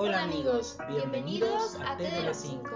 Hola amigos, bienvenidos a T de los 5.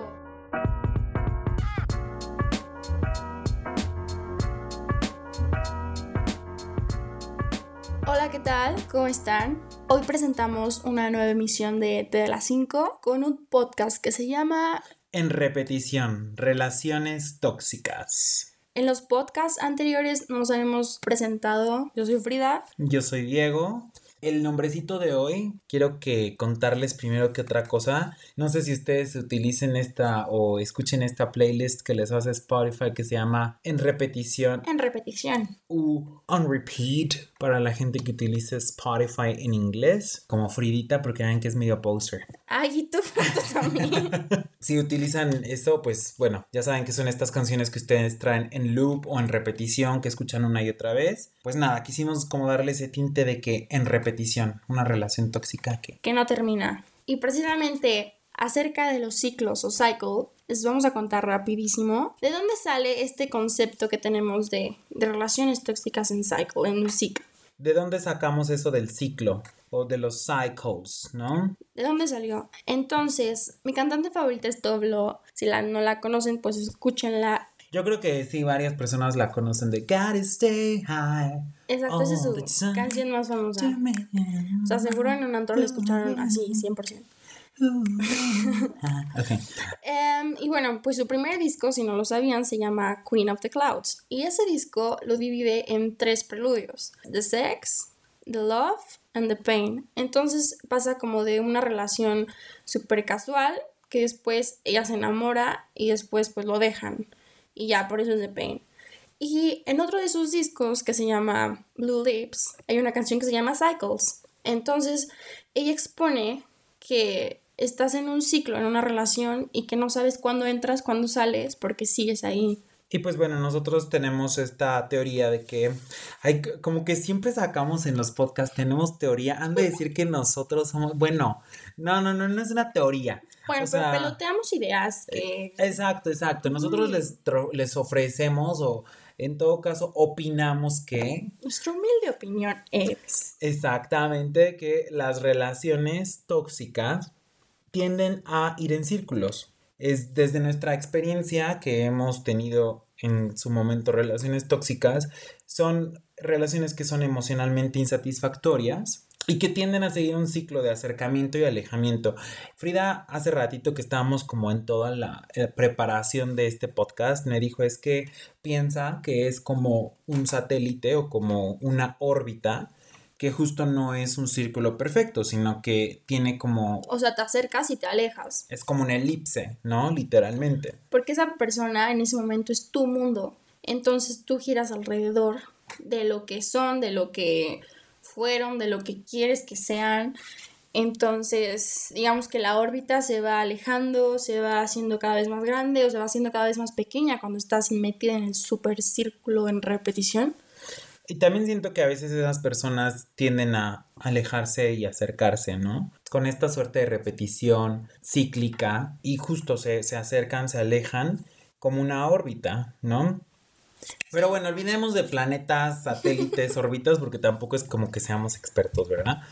Hola, ¿qué tal? ¿Cómo están? Hoy presentamos una nueva emisión de T de las 5 con un podcast que se llama En repetición, relaciones tóxicas. En los podcasts anteriores nos habíamos presentado. Yo soy Frida. Yo soy Diego. El nombrecito de hoy, quiero que contarles primero que otra cosa. No sé si ustedes utilicen esta o escuchen esta playlist que les hace Spotify que se llama En repetición En repetición. u On repeat para la gente que utilice Spotify en inglés, como Fridita, porque ven que es medio poser. Ay, y tú también. Si utilizan eso, pues bueno, ya saben que son estas canciones que ustedes traen en loop o en repetición, que escuchan una y otra vez. Pues nada, quisimos como darle ese tinte de que en repetición, una relación tóxica que... que no termina. Y precisamente acerca de los ciclos o cycle, les vamos a contar rapidísimo de dónde sale este concepto que tenemos de, de relaciones tóxicas en cycle, en un ciclo. ¿De dónde sacamos eso del ciclo? O de los cycles, ¿no? ¿De dónde salió? Entonces, mi cantante favorita es Doblo. Si la, no la conocen, pues escúchenla. Yo creo que sí, varias personas la conocen de Gotta Stay High. Exacto, esa es su canción más famosa. O sea, seguro en un antro la escucharon así, 100%. Ok. Em, y bueno, pues su primer disco, si no lo sabían, se llama Queen of the Clouds. Y ese disco lo divide en tres preludios: The Sex, The Love and The Pain. Entonces pasa como de una relación súper casual que después ella se enamora y después pues lo dejan. Y ya, por eso es The Pain. Y en otro de sus discos que se llama Blue Lips, hay una canción que se llama Cycles. Entonces, ella expone que estás en un ciclo, en una relación y que no sabes cuándo entras, cuándo sales, porque sigues ahí. Y pues bueno, nosotros tenemos esta teoría de que hay como que siempre sacamos en los podcasts, tenemos teoría, han de decir que nosotros somos, bueno, no, no, no, no es una teoría. Bueno, O sea, pero peloteamos ideas que... Exacto, exacto. Nosotros les, tro- les ofrecemos o en todo caso opinamos que Nuestra humilde opinión es... exactamente que las relaciones tóxicas tienden a ir en círculos. Es desde nuestra experiencia que hemos tenido en su momento relaciones tóxicas, son relaciones que son emocionalmente insatisfactorias y que tienden a seguir un ciclo de acercamiento y alejamiento. Frida, hace ratito que estábamos como en toda la eh, preparación de este podcast, me dijo es que piensa que es como un satélite o como una órbita que justo no es un círculo perfecto, sino que tiene como O sea, te acercas y te alejas. es como una elipse, ¿no? Literalmente. Porque esa persona en ese momento es tu mundo. Entonces tú giras alrededor de lo que son, de lo que fueron, de lo que quieres que sean. Entonces, digamos que la órbita se va alejando, se va haciendo cada vez más grande o se va haciendo cada vez más pequeña cuando estás metida en el super círculo en repetición. Y también siento que a veces esas personas tienden a alejarse y acercarse, ¿no? Con esta suerte de repetición cíclica y justo se, se acercan, se alejan como una órbita, ¿no? Pero bueno, olvidemos de planetas, satélites, órbitas, porque tampoco es como que seamos expertos, ¿verdad?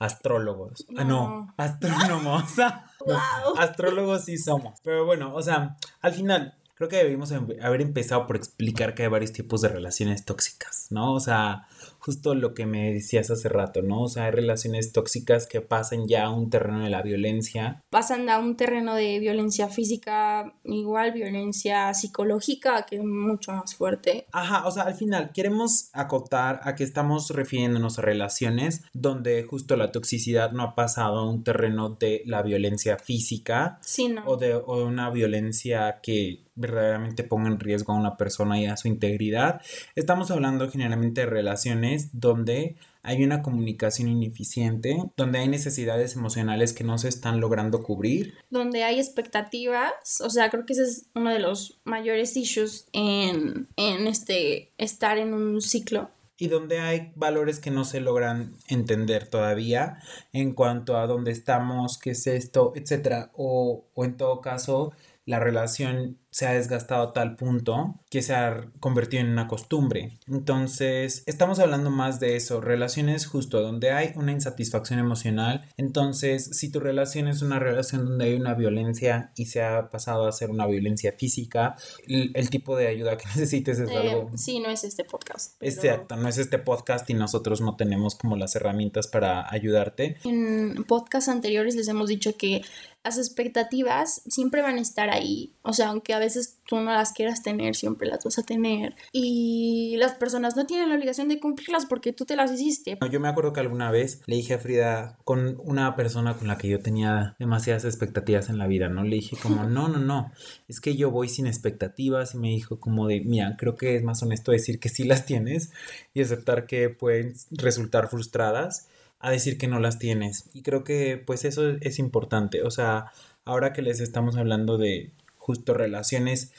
Astrólogos. Ah, no, No. astrónomos. Wow. Astrólogos sí somos. Pero bueno, o sea, al final creo que debimos em- haber empezado por explicar que hay varios tipos de relaciones tóxicas, ¿no? O sea, justo lo que me decías hace rato, ¿no? O sea, hay relaciones tóxicas que pasan ya a un terreno de la violencia. Pasan a un terreno de violencia física, igual violencia psicológica, que es mucho más fuerte. Ajá, o sea, al final queremos acotar a que estamos refiriéndonos a relaciones donde justo la toxicidad no ha pasado a un terreno de la violencia física Sí, no. o de o una violencia que verdaderamente ponga en riesgo a una persona y a su integridad. Estamos hablando generalmente de relaciones donde hay una comunicación ineficiente, donde hay necesidades emocionales que no se están logrando cubrir. donde hay expectativas, o sea, creo que ese es uno de los mayores issues en, en este estar en un ciclo. y donde hay valores que no se logran entender todavía en cuanto a dónde estamos, qué es esto, etcétera, o, o en todo caso la relación se ha desgastado a tal punto que se ha convertido en una costumbre. Entonces, estamos hablando más de eso, relaciones justo donde hay una insatisfacción emocional. Entonces, si tu relación es una relación donde hay una violencia y se ha pasado a ser una violencia física, el, tipo de ayuda que necesites es eh, algo... Sí, no es este podcast. Exacto, no es este podcast y nosotros no tenemos como las herramientas para ayudarte. En podcasts anteriores les hemos dicho que las expectativas siempre van a estar ahí. O sea, aunque a veces tú no las quieras tener, siempre las vas a tener. Y las personas no tienen la obligación de cumplirlas porque tú te las hiciste. Yo me acuerdo que alguna vez le dije a Frida con una persona con la que yo tenía demasiadas expectativas en la vida, ¿no? Le dije como, no, no, no, es que yo voy sin expectativas y me dijo como de, mira, creo que es más honesto decir que sí las tienes y aceptar que pueden resultar frustradas a decir que no las tienes. Y creo que pues eso es importante. O sea, ahora que les estamos hablando de justo relaciones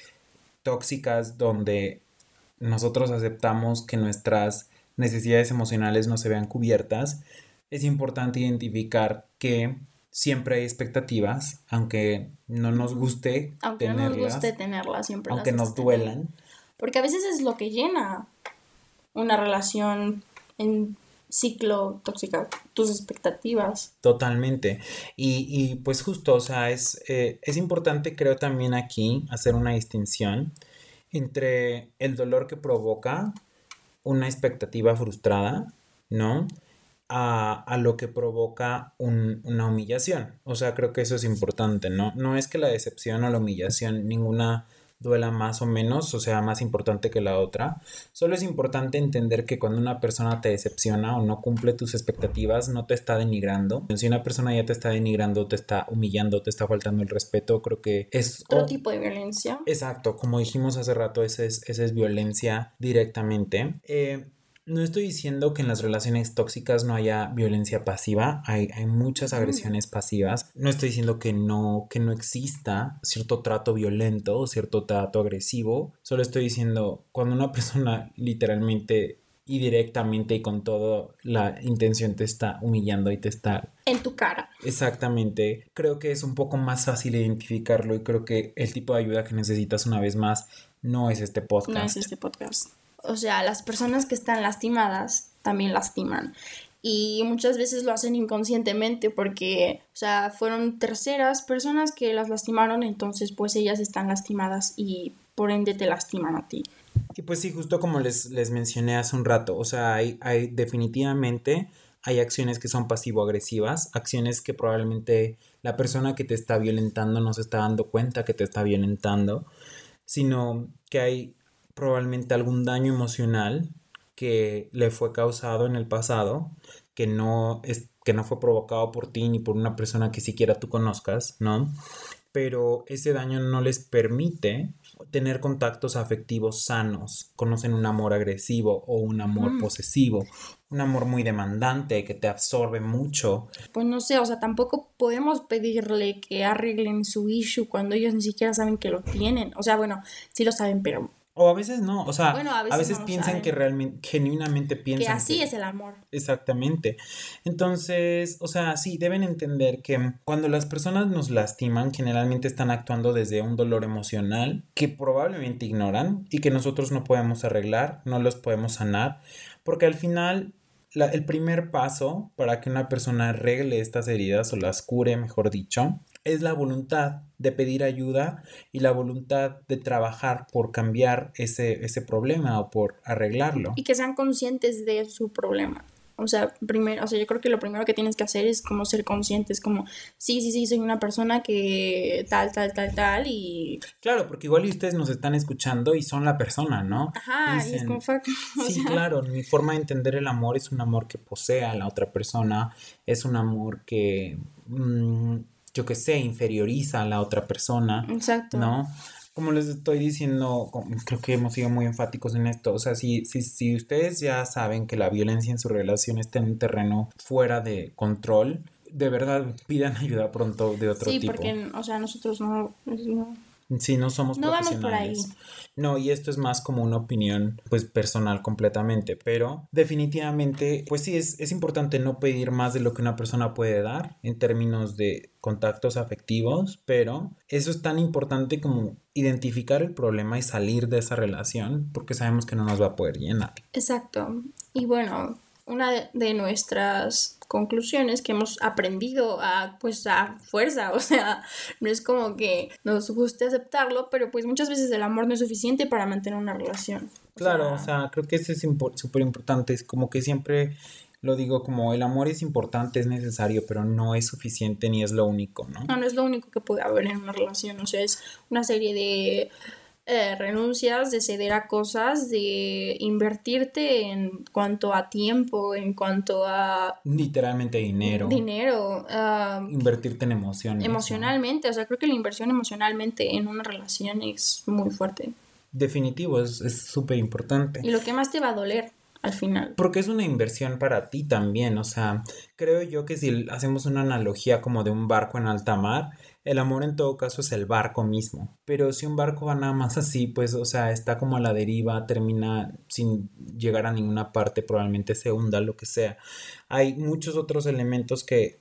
tóxicas donde nosotros aceptamos que nuestras necesidades emocionales no se vean cubiertas, es importante identificar que siempre hay expectativas, aunque no nos guste aunque tenerlas. no nos guste tenerlas, siempre aunque nos duelan. Porque a veces es lo que llena una relación en ciclo tóxico, tus expectativas. Totalmente. Y, y pues justo, o sea, es, eh, es importante creo también aquí hacer una distinción entre el dolor que provoca una expectativa frustrada, ¿no? A, a, lo que provoca un, una humillación. O sea, creo que eso es importante, ¿no? No es que la decepción o la humillación, ninguna duela más o menos o sea más importante que la otra. Solo es importante entender que cuando una persona te decepciona o no cumple tus expectativas, no te está denigrando. Si una persona ya te está denigrando, te está humillando, te está faltando el respeto, creo que es otro tipo de violencia. Exacto, como dijimos hace rato, esa es, esa es violencia directamente. Eh, no estoy diciendo que en las relaciones tóxicas no haya violencia pasiva, hay, hay muchas agresiones pasivas. No estoy diciendo que no, que no exista cierto trato violento o cierto trato agresivo. Solo estoy diciendo cuando una persona literalmente y directamente y con toda la intención te está humillando y te está... En tu cara. Exactamente. Creo que es un poco más fácil identificarlo y creo que el tipo de ayuda que necesitas una vez más no es este podcast. No es este podcast o sea, las personas que están lastimadas también lastiman. Y muchas veces lo hacen inconscientemente porque, o sea, fueron terceras personas que las lastimaron, entonces pues ellas están lastimadas y por ende te lastiman a ti. Y pues sí, justo como les, les mencioné hace un rato, o sea, hay, hay definitivamente hay acciones que son pasivo-agresivas, acciones que probablemente la persona que te está violentando no se está dando cuenta que te está violentando, sino que hay probablemente algún daño emocional que le fue causado en el pasado, que no, es, que no fue provocado por ti ni por una persona que siquiera tú conozcas, ¿no? Pero ese daño no les permite tener contactos afectivos sanos, conocen un amor agresivo o un amor posesivo, un amor muy demandante que te absorbe mucho. Pues no sé, o sea, tampoco podemos pedirle que arreglen su issue cuando ellos ni siquiera saben que lo tienen. O sea, bueno, sí lo saben, pero o a veces no, o sea, a veces, piensan que realmente, genuinamente piensan. Que así es el amor. Exactamente. Entonces, o sea, sí, deben entender que cuando las personas nos lastiman, generalmente están actuando desde un dolor emocional que probablemente ignoran y que nosotros no podemos arreglar, no los podemos sanar, porque al final el primer paso para que una persona arregle estas heridas o las cure, mejor dicho, es la voluntad de pedir ayuda y la voluntad de trabajar por cambiar ese, ese problema o por arreglarlo. Y que sean conscientes de su problema. O sea, primero, o sea, yo creo que lo primero que tienes que hacer es como ser conscientes, como, sí, sí, sí, soy una persona que tal, tal, tal, tal, y... Claro, porque igual ustedes nos están escuchando y son la persona, ¿no? Ajá, y es como, fuck. Sí, claro, mi forma de entender el amor es un amor que posee a la otra persona, es un amor que... Mm, yo qué sé, inferioriza a la otra persona. Exacto. ¿No? Como les estoy diciendo, creo que hemos sido muy enfáticos en esto. O sea, si, si, si ustedes ya saben que la violencia en su relación está en un terreno fuera de control, de verdad pidan ayuda pronto de otro tipo. Sí, porque, o sea, nosotros no, Sí, no somos No vamos profesionales. por ahí. No, y esto es más como una opinión, pues, personal completamente, pero definitivamente, pues sí, es, es importante no pedir más de lo que una persona puede dar en términos de contactos afectivos, pero eso es tan importante como identificar el problema y salir de esa relación, porque sabemos que no nos va a poder llenar. Exacto. Y bueno, una de nuestras conclusiones que hemos aprendido a pues a fuerza, o sea, no es como que nos guste aceptarlo, pero pues muchas veces el amor no es suficiente para mantener una relación. O Claro, o sea, creo que eso es súper importante, es como que siempre lo digo como el amor es importante, es necesario, pero no es suficiente ni es lo único, ¿no? No, no es lo único que puede haber en una relación, o sea, es una serie de eh, renuncias, de ceder a cosas, de invertirte en cuanto a tiempo, en cuanto a Literalmente dinero, dinero, ah, invertirte en emociones. ¿no? emocionalmente, o sea, creo que la inversión emocionalmente en una relación es muy fuerte. Definitivo, es es súper importante. Y lo que más te va a doler al final. Porque es una inversión para ti también, o sea, creo yo que si hacemos una analogía como de un barco en alta mar, el amor en todo caso es el barco mismo. Pero si un barco va nada más así, pues, o sea, está como a la deriva, termina sin llegar a ninguna parte, probablemente se hunda, lo que sea. Hay muchos otros elementos que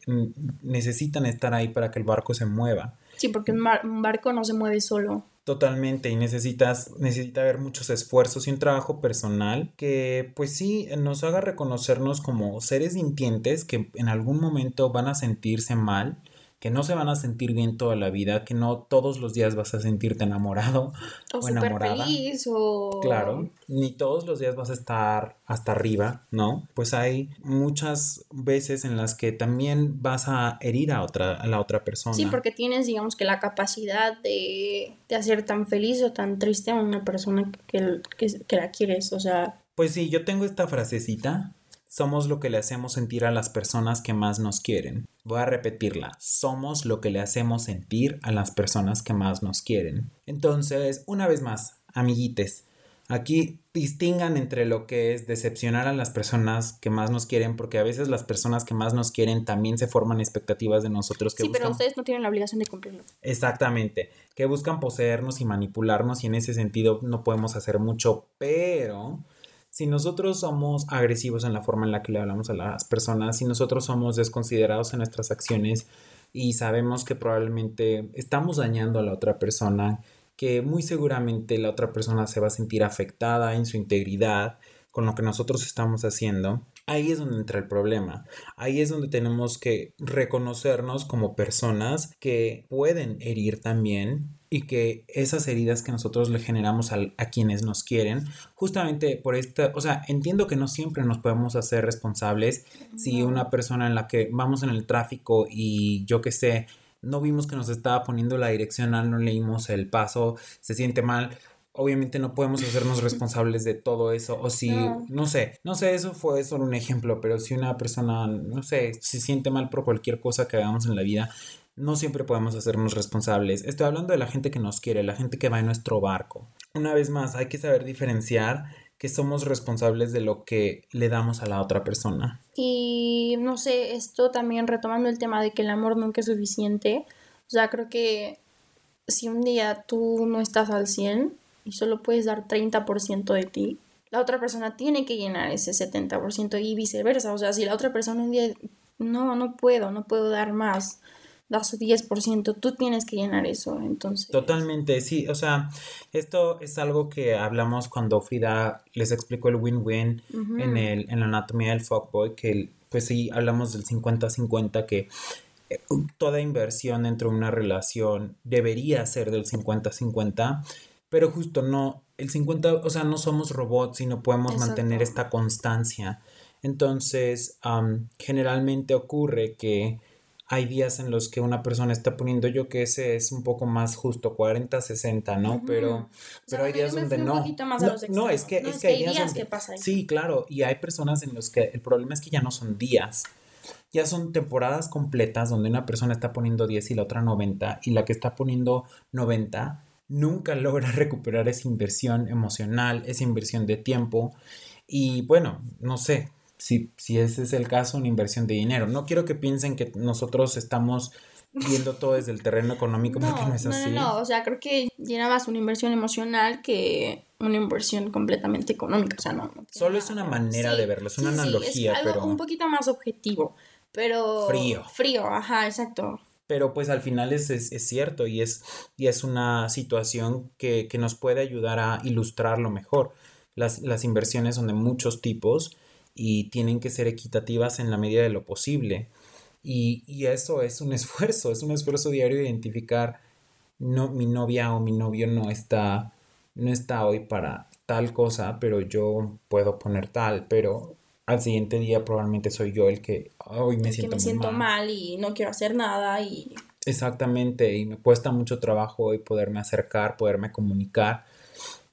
necesitan estar ahí para que el barco se mueva. Sí, porque un, bar- un barco no se mueve solo. Totalmente, y necesitas, necesita haber muchos esfuerzos y un trabajo personal que, pues sí, nos haga reconocernos como seres sintientes que en algún momento van a sentirse mal, que no se van a sentir bien toda la vida, que no todos los días vas a sentirte enamorado O o enamorada. feliz, o... Claro, ni todos los días vas a estar hasta arriba, ¿no? Pues hay muchas veces en las que también vas a herir a otra, a la otra persona. Sí, porque tienes, digamos, que la capacidad de, de hacer tan feliz o tan triste a una persona que, que, que la quieres. O sea, Pues sí, yo tengo esta frasecita. Somos lo que le hacemos sentir a las personas que más nos quieren. Voy a repetirla. Somos lo que le hacemos sentir a las personas que más nos quieren. Entonces, una vez más, amiguites, aquí distingan entre lo que es decepcionar a las personas que más nos quieren, porque a veces las personas que más nos quieren también se forman expectativas de nosotros que sí, pero buscan ustedes no tienen la obligación de cumplirlo. Exactamente, que buscan poseernos y manipularnos y en ese sentido no podemos hacer mucho, pero si nosotros somos agresivos en la forma en la que le hablamos a las personas, si nosotros somos desconsiderados en nuestras acciones y sabemos que probablemente estamos dañando a la otra persona, que muy seguramente la otra persona se va a sentir afectada en su integridad con lo que nosotros estamos haciendo, ahí es donde entra el problema. Ahí es donde tenemos que reconocernos como personas que pueden herir también y que esas heridas que nosotros le generamos al- a, quienes nos quieren, justamente por esta, o sea, entiendo que no siempre nos podemos hacer responsables si una persona en la que vamos en el tráfico y yo qué sé, no vimos que nos estaba poniendo la direccional, no leímos el paso, se siente mal. Obviamente no podemos hacernos responsables de todo eso. O si, No. no sé, no sé, eso fue solo un ejemplo, pero si una persona, no sé, se siente mal por cualquier cosa que hagamos en la vida, no siempre podemos hacernos responsables. Estoy hablando de la gente que nos quiere, la gente que va en nuestro barco. Una vez más, hay que saber diferenciar que somos responsables de lo que le damos a la otra persona. Y no sé, esto también retomando el tema de que el amor nunca es suficiente. O sea, creo que si un día tú no estás al 100 y solo puedes dar 30% de ti, la otra persona tiene que llenar ese 70% y viceversa. O sea, si la otra persona un día, no, no puedo, no puedo dar más, da su 10%, tú tienes que llenar eso. Entonces, Totalmente, sí, o sea, esto es algo que hablamos cuando Frida les explicó el win-win en, el, en la anatomía del fuckboy, que pues sí, hablamos del 50-50, que eh, toda inversión dentro de una relación debería ser del 50-50, pero justo no, el 50, o sea, no somos robots y no podemos mantener esta constancia. Entonces, am, generalmente ocurre que hay días en los que una persona está poniendo yo que ese es un poco más justo, 40-60, ¿no? Ujú. Pero, O sea, pero hay días donde no. a no, los no, es que. No, es es que hay días días donde- que pasa eso. Sí, claro, y hay personas en los que el problema es que ya no son días. Ya son temporadas completas donde una persona está poniendo 10 y la otra 90 y la que está poniendo 90 nunca logra recuperar esa inversión emocional, esa inversión de tiempo y bueno, no sé si, si ese es el caso, una inversión de dinero. No quiero que piensen que nosotros estamos viendo todo desde el terreno económico porque no es así. No, no, o sea, creo que llena más una inversión emocional que una inversión completamente económica, o sea, no. no Solo es una manera de verlo, es una analogía, es algo pero... un poquito más objetivo, pero... Frío. Frío, ajá, exacto. Pero pues al final es, es, es cierto y es, y es una situación que, que, nos puede ayudar a ilustrarlo mejor. Las, las inversiones son de muchos tipos y tienen que ser equitativas en la medida de lo posible. Y, y eso es un esfuerzo, es un esfuerzo diario de identificar, no, mi novia o mi novio no está, no está hoy para tal cosa, pero yo puedo poner tal, pero al siguiente día probablemente soy yo el que hoy me el siento, que me siento mal. mal. y no quiero hacer nada y exactamente y me cuesta mucho trabajo hoy poderme acercar poderme comunicar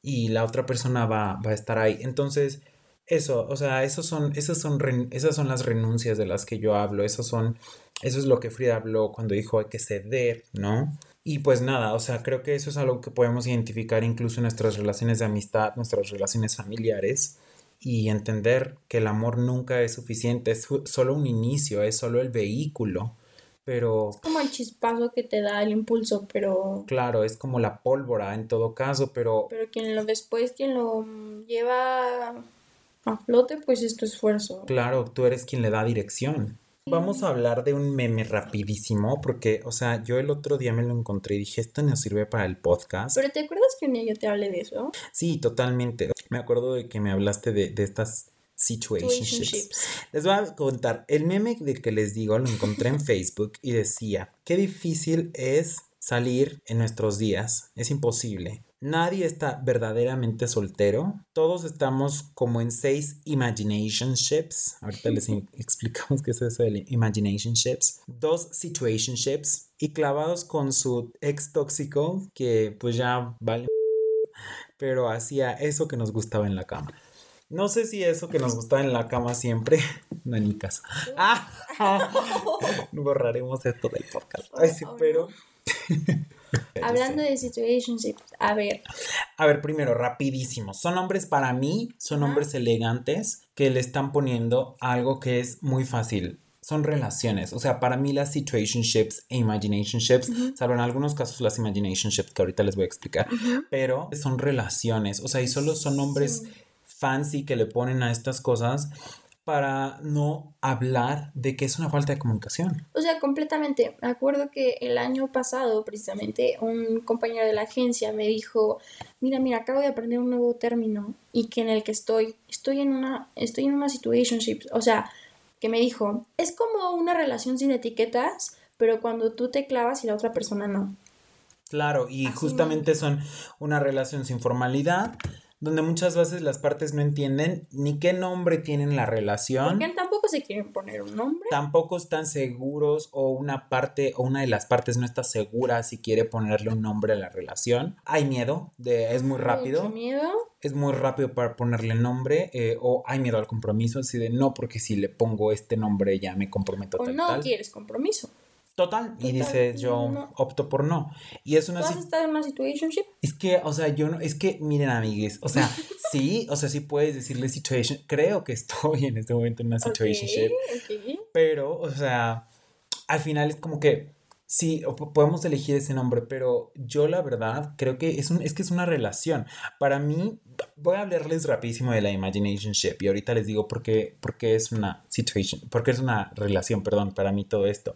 y la otra persona va, va a estar ahí entonces eso o sea esos son esas son esas son las renuncias de las que yo hablo esos son eso es lo que Frida habló cuando dijo hay que ceder no y pues nada, o sea, creo que eso es algo que podemos identificar incluso en nuestras relaciones de amistad, nuestras relaciones familiares, y entender que el amor nunca es suficiente, es solo un inicio, es solo el vehículo, pero... Es como el chispazo que te da el impulso, pero... Claro, es como la pólvora en todo caso, pero... Pero quien lo después, quien lo lleva a flote, pues es tu esfuerzo. Claro, tú eres quien le da dirección. Vamos a hablar de un meme rapidísimo porque, o sea, yo el otro día me lo encontré y dije, esto no sirve para el podcast. ¿Pero te acuerdas que un día yo te hablé de eso? Sí, totalmente. Me acuerdo de que me hablaste de, de estas situationships. Les voy a contar, el meme de que les digo lo encontré en Facebook y decía, qué difícil es salir en nuestros días, es imposible. Nadie está verdaderamente soltero. Todos estamos como en seis imaginationships. Ahorita les explicamos qué es eso de imaginationships. Dos situationships. Y clavados con su ex tóxico que pues ya vale. Pero hacía eso que nos gustaba en la cama. No sé si eso que nos gustaba en la cama siempre. No en mi caso. ¡Ah! Borraremos esto del podcast. Ay, sí, pero. Hablando de situationships, a ver. A ver, primero, rapidísimo. Son hombres para mí, son hombres elegantes que le están poniendo algo que es muy fácil. Son relaciones. O sea, para mí las situationships e imaginationships, uh -huh. salvo en algunos casos las imaginationships que ahorita les voy a explicar, uh -huh. pero son relaciones. O sea, y solo son hombres sí. fancy que le ponen a estas cosas para no hablar de que es una falta de comunicación. O sea, completamente. Me acuerdo que el año pasado, precisamente, un compañero de la agencia me dijo, mira, mira, acabo de aprender un nuevo término y que en el que estoy, estoy en una, estoy en una situationship. O sea, que me dijo, es como una relación sin etiquetas, pero cuando tú te clavas y la otra persona no. Claro, y Así justamente me... son una relación sin formalidad, donde muchas veces las partes no entienden ni qué nombre tienen la relación. Porque tampoco se quieren poner un nombre. Tampoco están seguros o una parte o una de las partes no está segura si quiere ponerle un nombre a la relación. Hay miedo, de, es muy rápido. Mucho miedo. Es muy rápido para ponerle nombre eh, o hay miedo al compromiso, así de no, porque si le pongo este nombre ya me comprometo o tal, no tal. quieres compromiso. Total. Y dices, yo no. opto por no. Y es una ¿Tú has estado en una situationship? Es que, o sea, yo no, es que, miren, amigues, o sea, sí, o sea, sí puedes decirle situation. Creo que estoy en este momento en una situationship. Okay, okay. Pero, o sea, al final es como que sí, podemos elegir ese nombre, pero yo la verdad creo que es un, es que es una relación. Para mí, voy a hablarles rapidísimo de la imaginationship y ahorita les digo por qué, por qué es una situation, porque es una relación, perdón, para mí todo esto.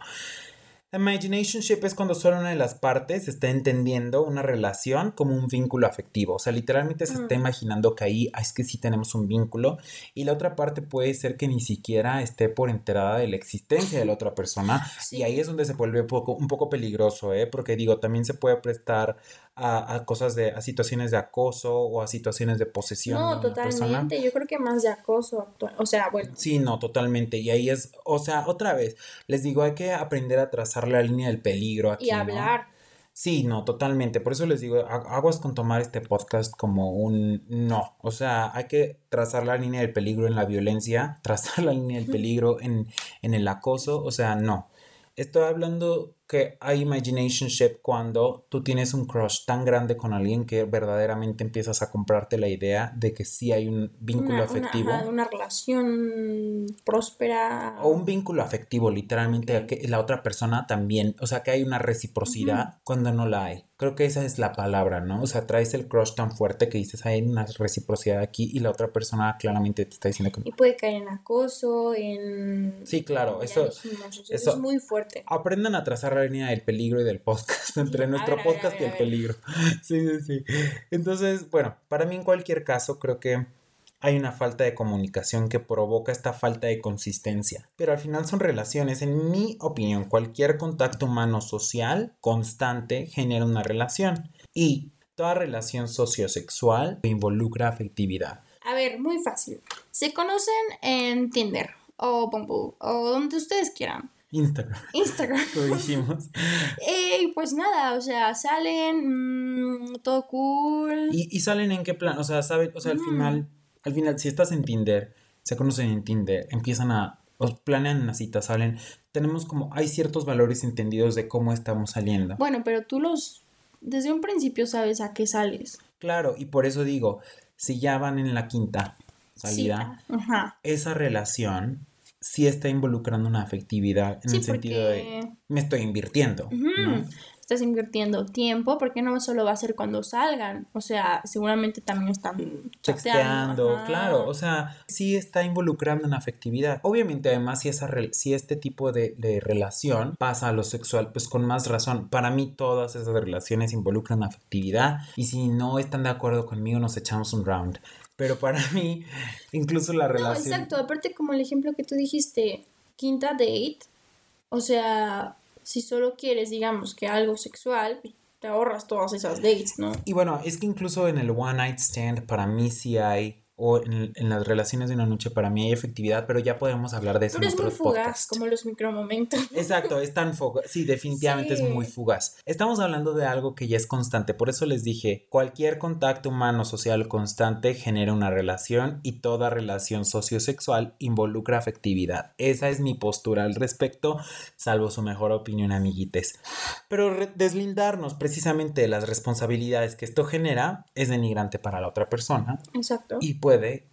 Imaginationship es cuando solo una de las partes está entendiendo una relación como un vínculo afectivo. O sea, literalmente se mm. está imaginando que ahí es que sí tenemos un vínculo. Y la otra parte puede ser que ni siquiera esté por enterada de la existencia de la otra persona. Sí. Y ahí es donde se vuelve un poco, un poco peligroso, ¿eh? Porque digo, también se puede prestar a, a, cosas de, a situaciones de acoso o a situaciones de posesión. No, de totalmente. Yo creo que más de acoso. O sea, bueno. Sí, no, totalmente. Y ahí es, o sea, otra vez, les digo, hay que aprender a trazar la línea del peligro aquí. Y hablar. ¿no? Sí, no, totalmente. Por eso les digo, aguas con tomar este podcast como un no. O sea, hay que trazar la línea del peligro en la violencia, trazar la línea del peligro en, en el acoso. O sea, no. Estoy hablando que hay imaginationship cuando tú tienes un crush tan grande con alguien que verdaderamente empiezas a comprarte la idea de que sí hay un vínculo Una, afectivo. una, una relación próspera. O un vínculo afectivo, literalmente, a que la otra persona también, o sea, que hay una reciprocidad cuando no la hay. Creo que esa es la palabra, ¿no? O sea, traes el crush tan fuerte que dices, hay una reciprocidad aquí y la otra persona claramente te está diciendo que Y puede caer en acoso, en... Sí, claro, eso- dijimos, o sea, eso- es muy fuerte. Aprendan a trazar la línea del peligro y del podcast, entre a nuestro ver, podcast ver, y el peligro. Sí, sí, sí. Entonces, bueno, para mí en cualquier caso creo que hay una falta de comunicación que provoca esta falta de consistencia. Pero al final son relaciones. En mi opinión, cualquier contacto humano social constante genera una relación. Y toda relación sociosexual involucra afectividad. A ver, muy fácil. Se conocen en Tinder o Bumble o donde ustedes quieran. Instagram, Instagram. lo dijimos. Y pues nada, o sea, salen, mm, todo cool. ¿Y, y salen en qué plan? O sea, ¿saben? O sea, al Mm. final, al final, si estás en Tinder, se conocen en Tinder, empiezan a, o planean una cita, salen, tenemos como, hay ciertos valores entendidos de cómo estamos saliendo. Bueno, pero tú los, desde un principio sabes a qué sales. Claro, y por eso digo, si ya van en la quinta salida, Sí, ajá. esa relación sí está involucrando una afectividad en Sí, el sentido de, me estoy invirtiendo. Estás invirtiendo tiempo porque no solo va a ser cuando salgan. O sea, seguramente también están chateando. Claro, o sea, sí está involucrando una afectividad. Obviamente, además, si, esa si este tipo de, de relación pasa a lo sexual, pues con más razón, para mí todas esas relaciones involucran afectividad y si no están de acuerdo conmigo, nos echamos un round. Pero para mí, incluso la No, relación... exacto. Aparte, como el ejemplo que tú dijiste, quinta date. O sea, si solo quieres, digamos, que algo sexual, te ahorras todas esas dates, ¿no? Y bueno, es que incluso en el one night stand para mí sí hay, o en, en las relaciones de una noche para mí hay efectividad, pero ya podemos hablar de eso Pero en es muy otros fugaz, podcasts. como los micromomentos. Exacto, es tan fugaz. Sí, definitivamente Sí. es muy fugaz. Estamos hablando de algo que ya es constante. Por eso les dije, cualquier contacto humano social constante genera una relación y toda relación sociosexual involucra afectividad. Esa es mi postura al respecto, salvo su mejor opinión, amiguites. Pero deslindarnos precisamente de las responsabilidades que esto genera es denigrante para la otra persona Exacto. y puede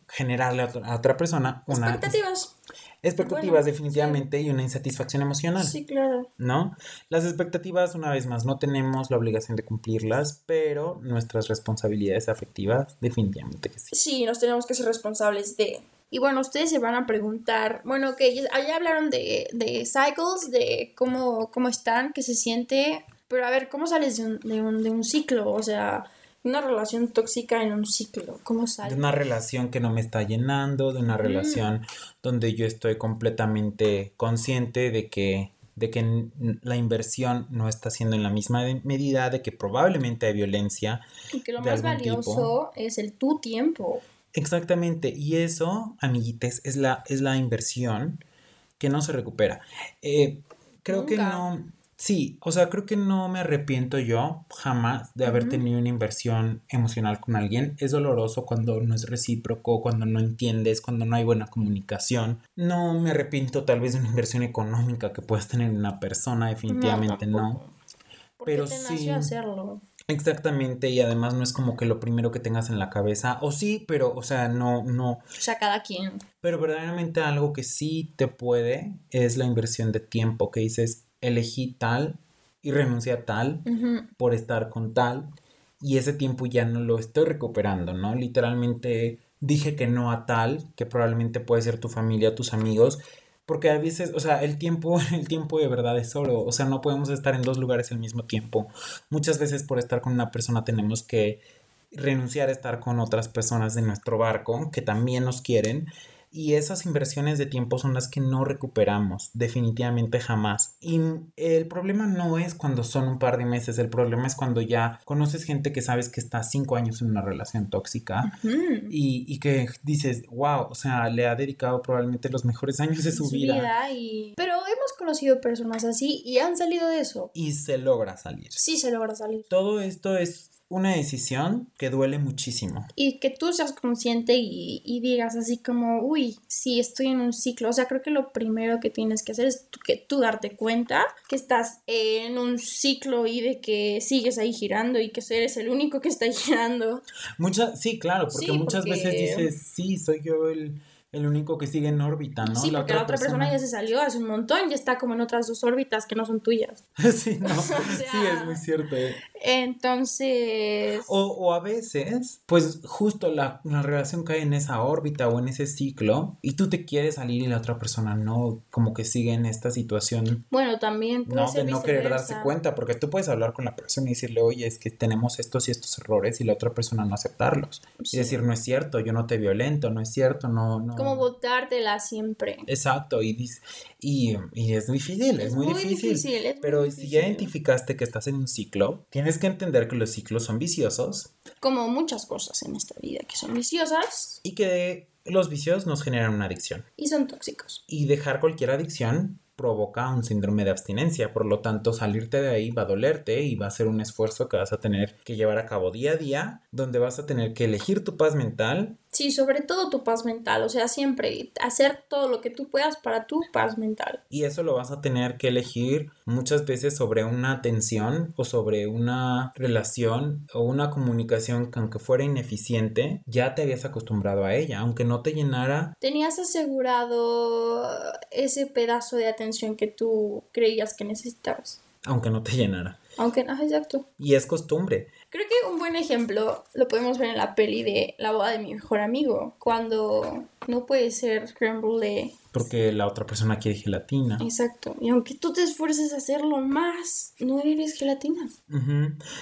generarle a otra- a otra persona una Expectativas. expectativas Bueno, definitivamente y una insatisfacción emocional. Sí, claro. ¿no? Las expectativas, una vez más, no tenemos la obligación de cumplirlas, pero nuestras responsabilidades afectivas, definitivamente que sí. Sí, nos tenemos que ser responsables de. Y bueno, ustedes se van a preguntar, bueno, que ya, ya hablaron de, de cycles, de cómo, cómo están, qué se siente, pero a ver, ¿cómo sales de un, de un, de un ciclo? O sea, una relación tóxica en un ciclo, ¿cómo De sales? una relación que no me está llenando, de una relación donde yo estoy completamente consciente de que de que la inversión no está siendo en la misma de- medida, de que probablemente hay violencia. Y que lo de más algún tipo. valioso es el tu tiempo. Exactamente, y eso, amiguites, es la, es la inversión que no se recupera. Eh, creo que no, sí, o sea, creo que no me arrepiento yo jamás de haber tenido una inversión emocional con alguien. Es doloroso cuando no es recíproco, cuando no entiendes, cuando no hay buena comunicación. No me arrepiento tal vez de una inversión económica que puedas tener en una persona, definitivamente no. Porque Pero te sí. nació hacerlo. Exactamente, y además no es como que lo primero que tengas en la cabeza, o sí, pero, o sea, no, no, O sea, cada quien. Pero verdaderamente algo que sí te puede es la inversión de tiempo, que dices, elegí tal y renuncié a tal por estar con tal y ese tiempo ya no lo estoy recuperando, ¿no? Literalmente dije que no a tal, que probablemente puede ser tu familia, tus amigos, porque a veces, o sea, el tiempo, el tiempo de verdad es oro, o sea, no podemos estar en dos lugares al mismo tiempo. Muchas veces por estar con una persona tenemos que renunciar a estar con otras personas de nuestro barco que también nos quieren y esas inversiones de tiempo son las que no recuperamos, definitivamente jamás. Y el problema no es cuando son un par de meses, el problema es cuando ya conoces gente que sabes que está cinco años en una relación tóxica y, y que dices, wow, o sea, le ha dedicado probablemente los mejores años de su, vida. y... Pero hemos conocido personas así y han salido de eso. y se logra salir. Sí se logra salir. Todo esto es una decisión que duele muchísimo. Y que tú seas consciente y, y, digas así como, uy, sí, estoy en un ciclo. O sea, creo que lo primero que tienes que hacer es que tú darte cuenta que estás en un ciclo y de que sigues ahí girando y que eres el único que está girando. Muchas, sí, claro, porque muchas veces dices, sí, soy yo el el único que sigue en órbita, ¿no? Sí, porque la otra persona... ya se salió hace un montón, ya está como en otras dos órbitas que no son tuyas. sí, no, sí, es muy cierto. Entonces... O, o a veces, pues justo la, la, relación cae en esa órbita o en ese ciclo y tú te quieres salir y la otra persona no, como que sigue en esta situación. Bueno, también... no, de no querer darse cuenta, porque tú puedes hablar con la persona y decirle, oye, es que tenemos estos y estos errores y la otra persona no aceptarlos. Y decir, no es cierto, yo no te violento, no es cierto, no... no como votártela siempre. Exacto, y, y, y es difícil, es, muy, difícil. pero si ya identificaste que estás en un ciclo, tienes que entender que los ciclos son viciosos. Como muchas cosas en esta vida que son viciosas. Y que los vicios nos generan una adicción. Y son tóxicos. Y dejar cualquier adicción provoca un síndrome de abstinencia, por lo tanto salirte de ahí va a dolerte y va a ser un esfuerzo que vas a tener que llevar a cabo día a día, donde vas a tener que elegir tu paz mental Sí, sobre todo tu paz mental, o sea, siempre hacer todo lo que tú puedas para tu paz mental. Y eso lo vas a tener que elegir muchas veces sobre una tensión o sobre una relación o una comunicación que aunque fuera ineficiente, ya te habías acostumbrado a ella, aunque no te llenara. Tenías asegurado ese pedazo de atención que tú creías que necesitabas. Aunque no te llenara. Aunque, no, exacto. Y es costumbre. Creo que un buen ejemplo lo podemos ver en la peli de La boda de mi mejor amigo, cuando no puede ser creme brulee. Porque la otra persona quiere gelatina. Exacto. Y aunque tú te esfuerces a hacerlo más, no eres gelatina.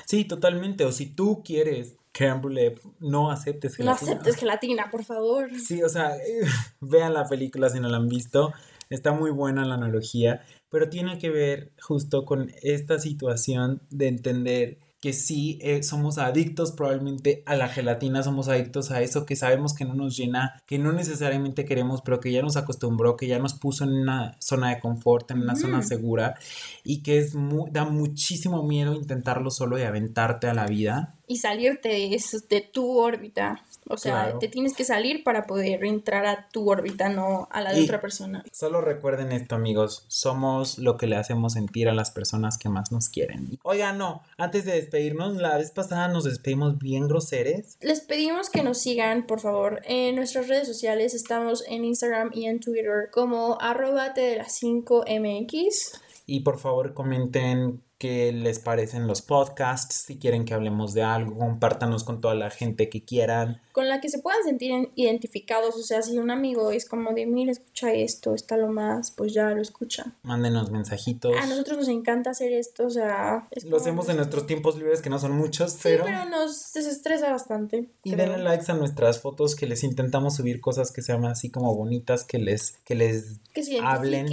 Sí, totalmente. O si tú quieres creme brulee, no aceptes gelatina. No aceptes gelatina, por favor. Sí, o sea, vean la película si no la han visto. Está muy buena la analogía, pero tiene que ver justo con esta situación de entender que sí eh, somos adictos probablemente a la gelatina, somos adictos a eso que sabemos que no nos llena, que no necesariamente queremos, pero que ya nos acostumbró, que ya nos puso en una zona de confort, en una zona segura y que es da muchísimo miedo intentarlo solo y aventarte a la vida. Y salirte de, de tu órbita. O sea, te tienes que salir para poder entrar a tu órbita, no a la de otra persona. Solo recuerden esto, amigos. Somos lo que le hacemos sentir a las personas que más nos quieren. Oiga, no, antes de despedirnos, la vez pasada nos despedimos bien groseres. Les pedimos que nos sigan, por favor, en nuestras redes sociales. Estamos en Instagram y en Twitter como arroba de las 5mx. Y por favor comenten qué les parecen los podcasts, si quieren que hablemos de algo, compártanos con toda la gente que quieran. Con la que se puedan sentir identificados, o sea, si un amigo es como de, mira, escucha esto, está lo más, pues ya lo escucha. Mándenos mensajitos. A nosotros nos encanta hacer esto, o sea... lo hacemos en nuestros tiempos libres, que no son muchos, pero... Sí, pero nos desestresa bastante. Y denle likes a nuestras fotos, que les intentamos subir cosas que sean así como bonitas, que les, que les que se hablen.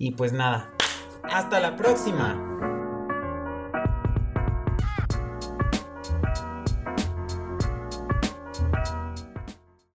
Y pues nada, hasta la próxima.